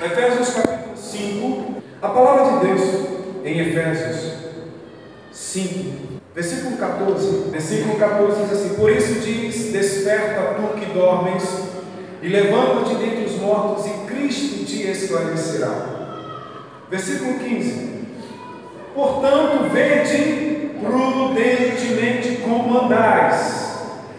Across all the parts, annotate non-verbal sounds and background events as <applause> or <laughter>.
Efésios capítulo 5, a palavra de Deus em Efésios 5, versículo 14. Versículo 14 diz assim: Por isso diz: Desperta tu que dormes, e levanta-te dentre os mortos, e Cristo te esclarecerá. Versículo 15: Portanto, vede prudentemente como andais,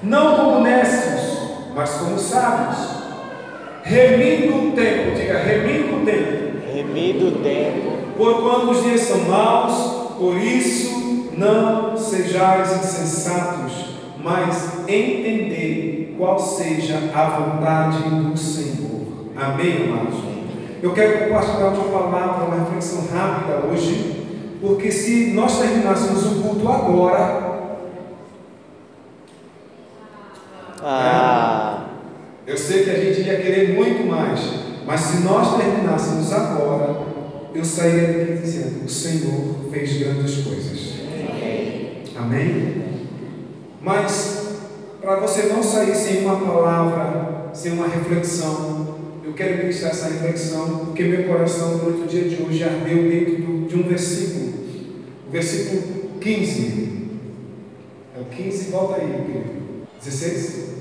não como necios, mas como sábios remindo o tempo, diga, remindo o tempo. Remindo o tempo. Por quando os dias são maus, por isso não sejais insensatos, mas entendei qual seja a vontade do Senhor. Amém, amados? Eu quero compartilhar uma palavra, uma reflexão rápida hoje, porque se nós terminássemos o culto agora, Ah. Eu sei que a gente ia querer muito mais, mas se nós terminássemos agora, eu sairia daqui dizendo: O Senhor fez grandes coisas. Amém? Mas, para você não sair sem uma palavra, sem uma reflexão, eu quero ministrar essa reflexão, porque meu coração, durante o dia de hoje, ardeu dentro de um versículo, o versículo 15. É o 15, volta aí, querido. 16?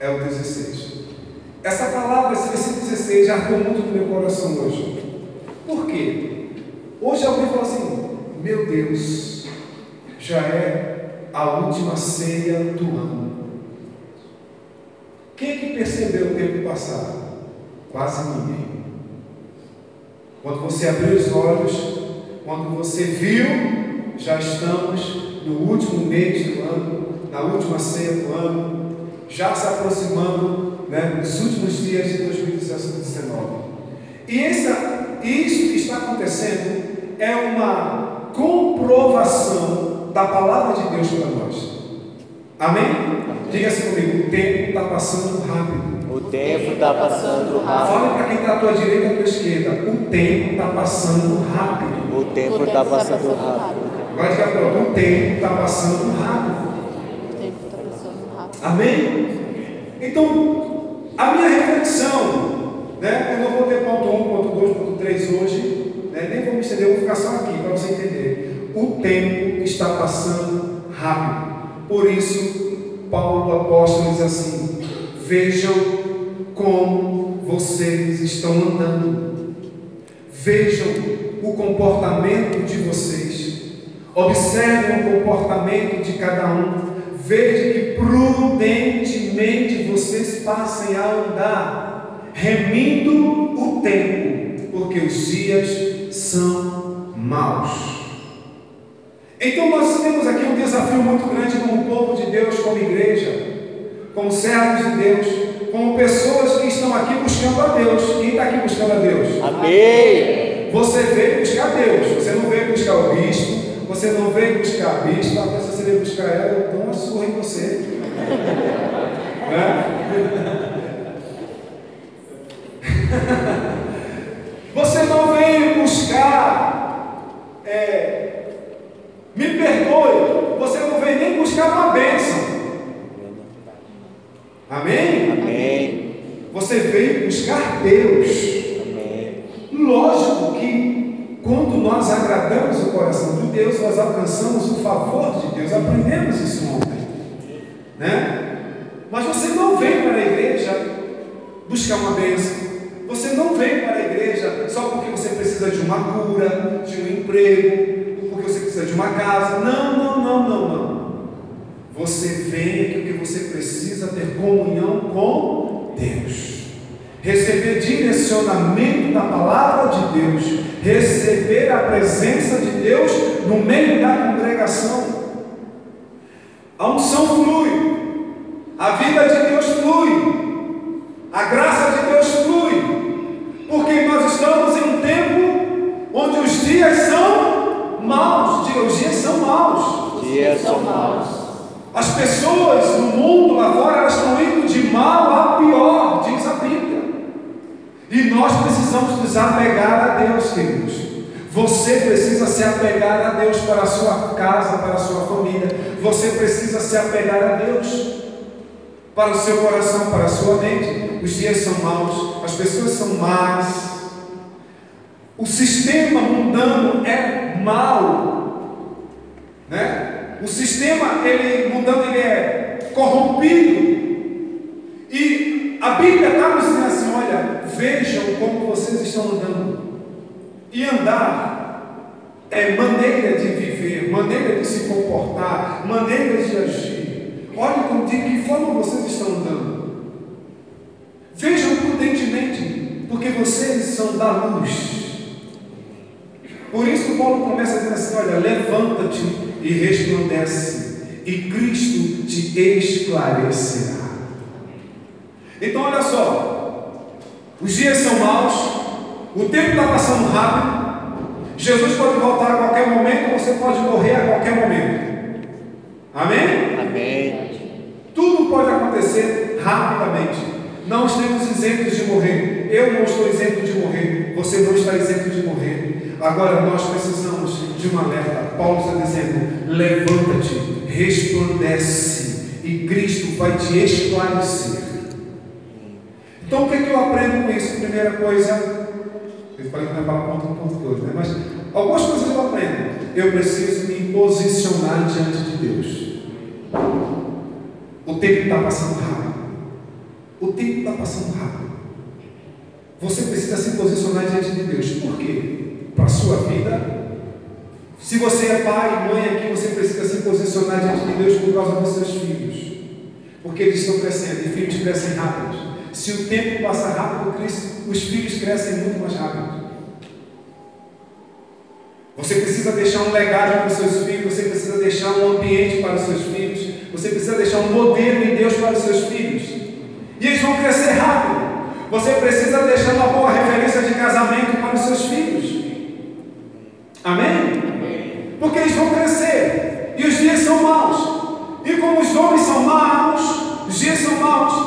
É o 16. Essa palavra, esse versículo 16, já ardeu muito no meu coração hoje. Por quê? Hoje alguém fala assim: Meu Deus, já é a última ceia do ano. Quem é que percebeu o tempo passado? Quase ninguém. Quando você abriu os olhos, quando você viu, já estamos no último mês do ano, na última ceia do ano, já se aproximando né, nos últimos dias de 2019. E essa, isso que está acontecendo é uma comprovação da palavra de Deus para nós. Amém? Diga assim comigo: o tempo está passando rápido. O tempo está passando rápido. Fale para quem está à tua direita e à tua esquerda: o tempo está passando rápido. O tempo está passando rápido. Vai diga para o tempo está passando rápido. Amém? Então, a minha reflexão, né? Eu não vou ter ponto 1, ponto 2, ponto 3 hoje, né? nem vou me estender, eu vou ficar só aqui para você entender. O tempo está passando rápido. Por isso, Paulo apóstolo diz assim: vejam como vocês estão andando. Vejam o comportamento de vocês. Observem o comportamento de cada um veja que prudentemente vocês passem a andar, remindo o tempo, porque os dias são maus. Então nós temos aqui um desafio muito grande como povo de Deus, como igreja, como servos de Deus, como pessoas que estão aqui buscando a Deus. Quem está aqui buscando a Deus? Amém. Você veio buscar Deus, você não veio buscar o bispo, você não veio buscar a bispa, até se você veio buscar ela, eu dou uma surra em você. <laughs> <laughs> você não veio buscar, é, me perdoe, você não veio nem buscar uma bênção. Amém? Amém. Você veio buscar Deus. Nós agradamos o coração de Deus, nós alcançamos o favor de Deus. Aprendemos isso ontem. Né? Mas você não vem para a igreja buscar uma bênção. Você não vem para a igreja só porque você precisa de uma cura, de um emprego, porque você precisa de uma casa. Não, não, não, não, não. Você vem porque você precisa ter comunhão com Deus receber direcionamento da palavra de Deus, receber a presença de Deus no meio da congregação. A unção flui, a vida de Deus flui, a graça de Deus flui, porque nós estamos em um tempo onde os dias são maus, os dias são maus. Dias são maus. As pessoas no mundo lá fora elas estão indo de mal a pior. E nós precisamos nos apegar a Deus, queridos. Você precisa se apegar a Deus para a sua casa, para a sua família. Você precisa se apegar a Deus. para o seu coração, para a sua mente. Os dias são maus, as pessoas são más. O sistema mundano é mau, né? O sistema ele mundano ele é corrompido. E a Bíblia está nos dizendo assim, vejam como vocês estão andando. E andar é maneira de viver, maneira de se comportar, maneira de agir. Olha como de que forma vocês estão andando. Vejam prudentemente, porque vocês são da luz. Por isso Paulo começa dizendo assim: olha, levanta-te e resplandece, e Cristo te esclarecerá. Então olha só, os dias são maus, o tempo está passando rápido. Jesus pode voltar a qualquer momento, você pode morrer a qualquer momento. Amém? Amém. Tudo pode acontecer rapidamente. Não estamos isentos de morrer. Eu não estou isento de morrer. Você não está isento de morrer. Agora nós precisamos de uma alerta. Paulo está dizendo: levanta-te, resplandece, e Cristo vai te esclarecer. Então o que, é que eu aprendo com isso? Primeira coisa, eu falei que não é para ponto um ponto dois, né? Mas algumas coisas eu aprendo. Eu preciso me posicionar diante de Deus. O tempo está passando rápido. O tempo está passando rápido. Você precisa se posicionar diante de Deus. Por quê? Para a sua vida. Se você é pai e mãe aqui, você precisa se posicionar diante de Deus por causa dos seus filhos. Porque eles estão crescendo e filhos crescem rápido. Se o tempo passa rápido, os filhos crescem muito mais rápido. Você precisa deixar um legado para os seus filhos, você precisa deixar um ambiente para os seus filhos, você precisa deixar um modelo em Deus para os seus filhos. E eles vão crescer rápido. Você precisa deixar uma boa referência de casamento para os seus filhos. Amém? Porque eles vão crescer. E os dias são maus. E como os homens são maus, os dias são maus,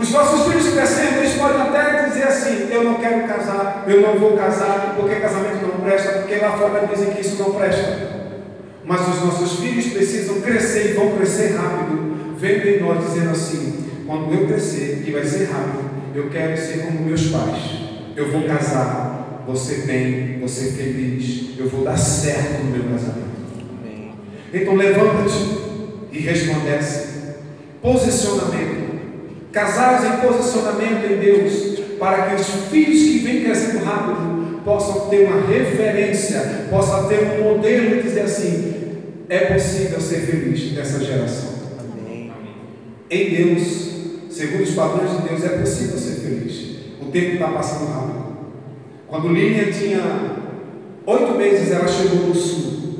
os nossos filhos crescendo, eles podem até dizer assim: Eu não quero casar, eu não vou casar, porque casamento não presta, porque lá fora dizem que isso não presta. Mas os nossos filhos precisam crescer e vão crescer rápido, vendo em nós dizendo assim: Quando eu crescer, e vai ser rápido, eu quero ser como meus pais. Eu vou casar, vou ser bem, ser feliz, eu vou dar certo no meu casamento. Então levanta-te e resplandece. Posicionamento. Casais em posicionamento em Deus, para que os filhos que vêm crescendo rápido possam ter uma referência, possam ter um modelo e dizer assim: é possível ser feliz nessa geração. Amém. Em Deus, segundo os padrões de Deus, é possível ser feliz. O tempo está passando rápido. Quando Línia tinha oito meses, ela chegou no sul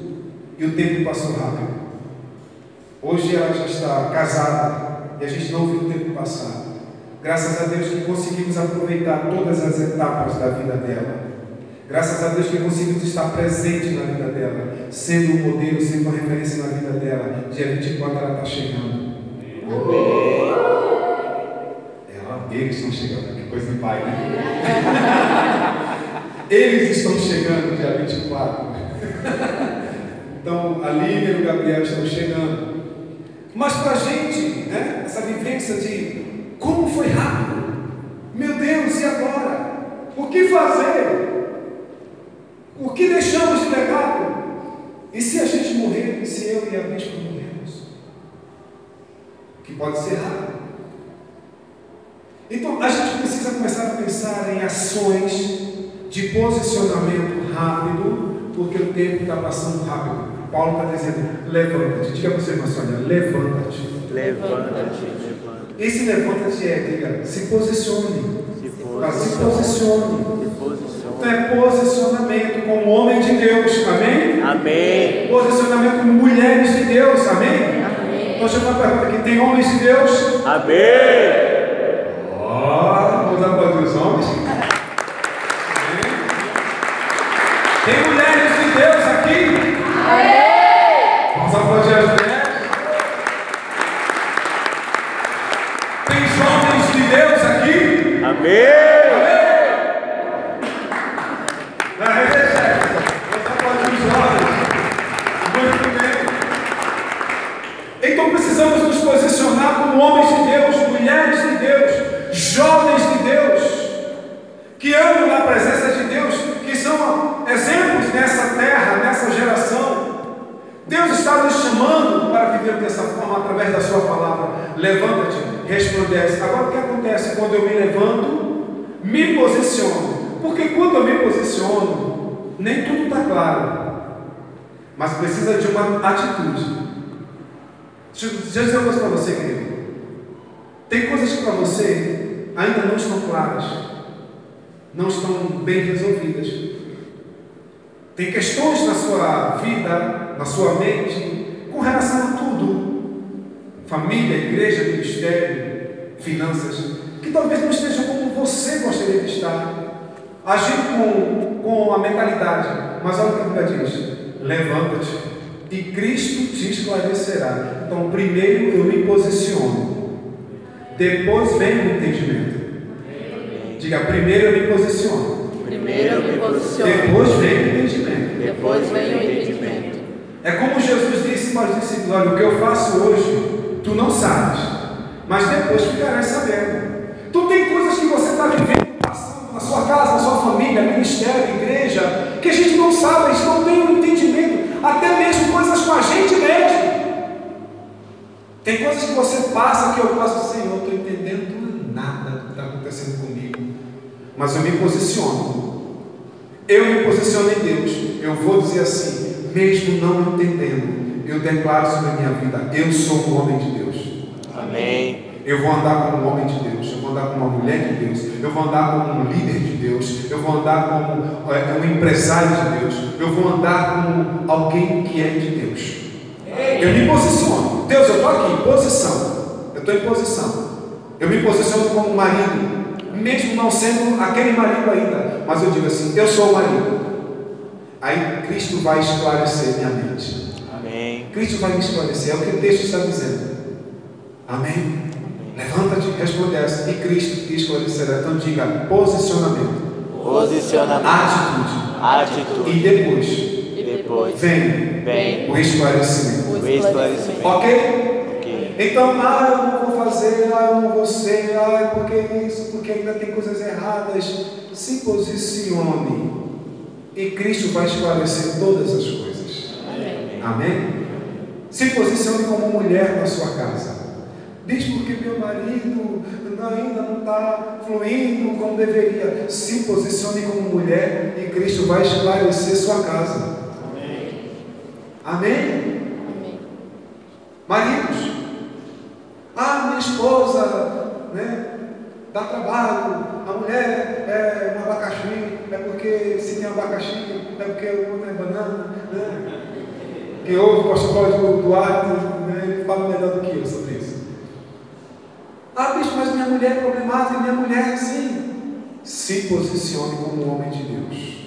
e o tempo passou rápido. Hoje ela já está casada e a gente não viu o tempo passar. Graças a Deus que conseguimos aproveitar todas as etapas da vida dela. Graças a Deus que conseguimos estar presente na vida dela, sendo um modelo, sendo uma referência na vida dela. Dia 24 ela está chegando. Amém. Ela, eles estão chegando, que coisa de pai, né? <laughs> eles estão chegando dia 24. <laughs> então, a Lívia e o Gabriel estão chegando. Mas para a gente, né, essa vivência de como foi rápido, meu Deus, e agora? O que fazer? O que deixamos de legado? E se a gente morrer? Se eu e a vítima morrermos? Que pode ser rápido. Então a gente precisa começar a pensar em ações de posicionamento rápido, porque o tempo está passando rápido. Paulo está dizendo: levanta-te. Diga para você, irmã Sônia: levanta-te. Levanta-te, levanta. Esse levanta-te é, diga, se posicione. Se se posicione. Se posicione. Então é posicionamento como homem de Deus, amém? Amém. Posicionamento como mulheres de Deus, amém? Então deixa eu fazer uma pergunta aqui: tem homens de Deus? Amém. Então precisamos nos posicionar como homens de Deus, mulheres de Deus, jovens de Deus, que amam na presença de Deus, que são exemplos nessa terra, nessa geração. Deus está nos chamando para viver dessa forma através da Sua palavra. Levanta-te, resplandece. Agora o que acontece quando eu me levanto, me posiciono? Porque quando eu me posiciono, nem tudo está claro, mas precisa de uma atitude. Deixa eu dizer uma coisa para você, querido. Tem coisas que para você ainda não estão claras, não estão bem resolvidas. Tem questões na sua vida, na sua mente, com relação a tudo: família, igreja, ministério, finanças, que talvez não estejam como você gostaria de estar, agindo com, com a mentalidade. Mas olha o que a Bíblia diz: levanta-te e Cristo te esclarecerá. Então, primeiro eu me posiciono, depois vem o entendimento. Diga, primeiro eu me posiciono. Primeiro eu me posiciono. Depois vem o entendimento. Depois vem o entendimento. É como Jesus disse para os discípulos: Olha, o que eu faço hoje, tu não sabes, mas depois ficarás sabendo. Tu tem coisas que você está vivendo, família, ministério, igreja, que a gente não sabe, a gente não tem um entendimento, até mesmo coisas com a gente mesmo. Tem coisas que você passa que eu passo, Senhor, estou entendendo nada do que está acontecendo comigo, mas eu me posiciono. Eu me posiciono em Deus. Eu vou dizer assim, mesmo não entendendo, eu declaro sobre a minha vida: eu sou um homem de Deus. Amém. Eu vou andar como um homem de Deus, eu vou andar como uma mulher de Deus, eu vou andar como um líder de Deus, eu vou andar como é, um empresário de Deus, eu vou andar como alguém que é de Deus. Eu me posiciono. Deus, eu estou aqui, posição. Eu estou em posição. Eu me posiciono como marido, mesmo não sendo aquele marido ainda, mas eu digo assim: eu sou o marido. Aí Cristo vai esclarecer minha mente. Amém. Cristo vai me esclarecer, é o que o texto está dizendo. Amém? Levanta-te e resplandece, e Cristo te esclarecerá. Então diga posicionamento, Posicionamento. atitude, Atitude. e depois E depois vem Vem o esclarecimento. o esclarecimento. Ok. Então, ah, eu não vou fazer, ah, eu não vou ser, ah, é porque isso, porque ainda tem coisas erradas. Se posicione e Cristo vai esclarecer todas as coisas. Amém. Amém? Se posicione como mulher na sua casa. Diz porque meu marido ainda não está fluindo como deveria. Se posicione como mulher e Cristo vai esclarecer sua casa. Amém? Amém. Maridos, ah, minha esposa, né, dá trabalho, a mulher é um abacaxi, é porque se tem abacaxi, é porque o outro é banana, né? Quem ouve o pastor Cláudio Duarte, né, ele fala melhor do que eu sobre isso. Ah, bicho, mas minha mulher é problemática, minha mulher é assim. Se posicione como um homem de Deus.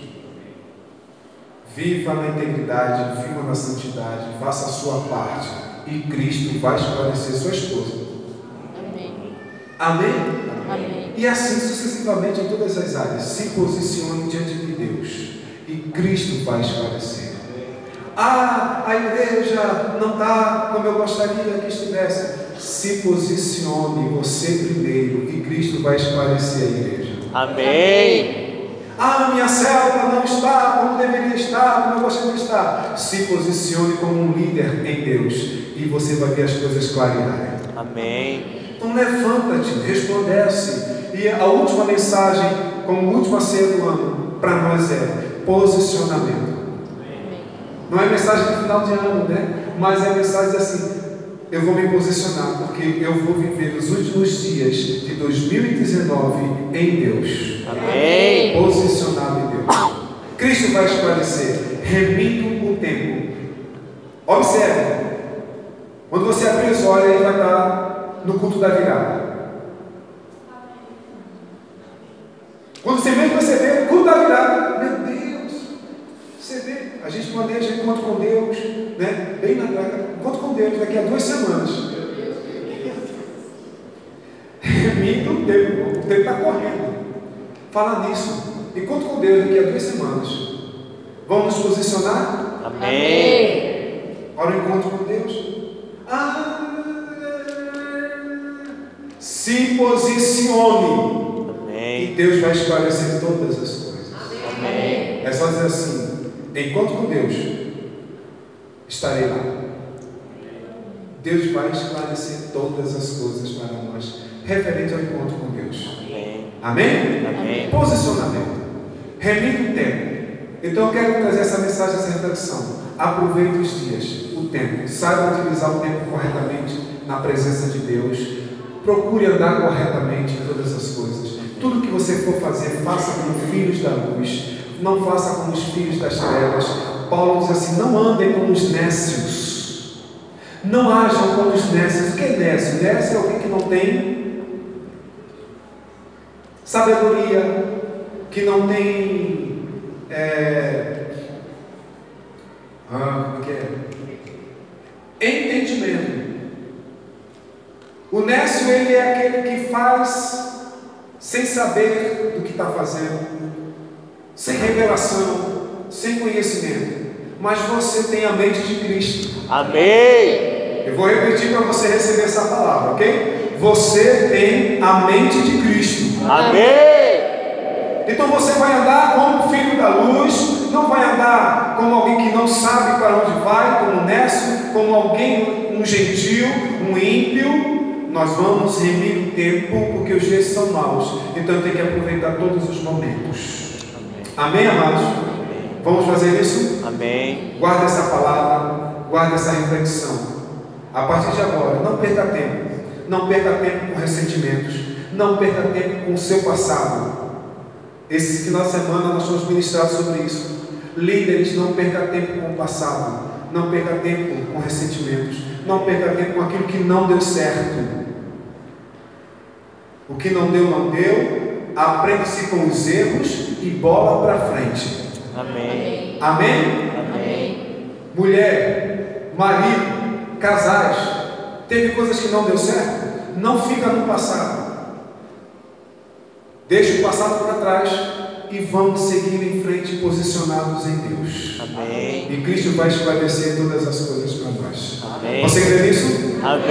Viva na integridade, viva na santidade, faça a sua parte e Cristo vai esclarecer sua esposa. Amém. Amém? Amém. E assim sucessivamente em todas as áreas. Se posicione diante de Deus e Cristo vai esclarecer. Ah, a igreja não está como eu gostaria que estivesse. Se posicione você primeiro e Cristo vai esclarecer a igreja. Amém. Ah, minha célula não está como deveria estar, como eu gostaria de estar. Se posicione como um líder em Deus e você vai ver as coisas clarearem. Amém. Então levanta-te, resplandece. E a última mensagem, como última ceia do ano, para nós é posicionamento. Não é mensagem de final de ano, né? Mas é mensagem assim: eu vou me posicionar, porque eu vou viver os últimos dias de 2019 em Deus. Amém. Posicionado em Deus. Cristo vai esclarecer, remindo o tempo. Observe, quando você abrir os olhos, ele vai estar no culto da virada. Quando você mesmo perceber, culto da virada, a gente planeja encontro com Deus, né? Bem na encontro com Deus daqui a duas semanas. <laughs> Remindo o tempo, o tempo está correndo. Falar nisso, encontro com Deus daqui a duas semanas. Vamos nos posicionar Amém. para o encontro com Deus? Ah, se posicione Amém. e Deus vai esclarecer todas as coisas. Amém. É só dizer assim: encontro com Deus, estarei lá. Deus vai esclarecer todas as coisas para nós, referente ao encontro com Deus. Amém. Amém? Amém. Posicionamento. Remita o tempo. Então eu quero trazer essa mensagem, essa reflexão. Aproveite os dias, o tempo. Saiba utilizar o tempo corretamente na presença de Deus. Procure andar corretamente em todas as coisas. Tudo que você for fazer, faça como filhos da luz. Não faça como os filhos das trevas. Paulo diz assim: não andem como os nécios. Não ajam como os nécios. O que é nécio? Nécio é alguém que não tem sabedoria, que não tem. É, ah, é? Entendimento. O nécio, ele é aquele que faz sem saber do que está fazendo, sem revelação, sem conhecimento. Mas você tem a mente de Cristo. Amém. Eu vou repetir para você receber essa palavra, ok? Você tem a mente de Cristo. Amém. Então você vai andar como filho da luz, não vai andar como alguém que não sabe para onde vai, como nécio, como alguém, um gentil, um ímpio. Nós vamos remir o tempo porque os dias são maus. Então tem que aproveitar todos os momentos. Amém, amados? Vamos fazer isso? Amém. Guarda essa palavra, guarda essa reflexão. A partir de agora, não perca tempo. Não perca tempo com ressentimentos. Não perca tempo com o seu passado. Esse final de semana nós fomos ministrados sobre isso. Líderes, não perca tempo com o passado. Não perca tempo com ressentimentos. Não perca tempo com aquilo que não deu certo. O que não deu, não deu. Aprende-se com os erros e bola para frente. Amém. Amém? Amém. Mulher, marido, casais, teve coisas que não deu certo? Não fica no passado. Deixa o passado para trás e vamos seguir em frente posicionados em Deus. Amém. E Cristo vai esclarecer todas as coisas para nós. Amém. Você crê nisso? Amém.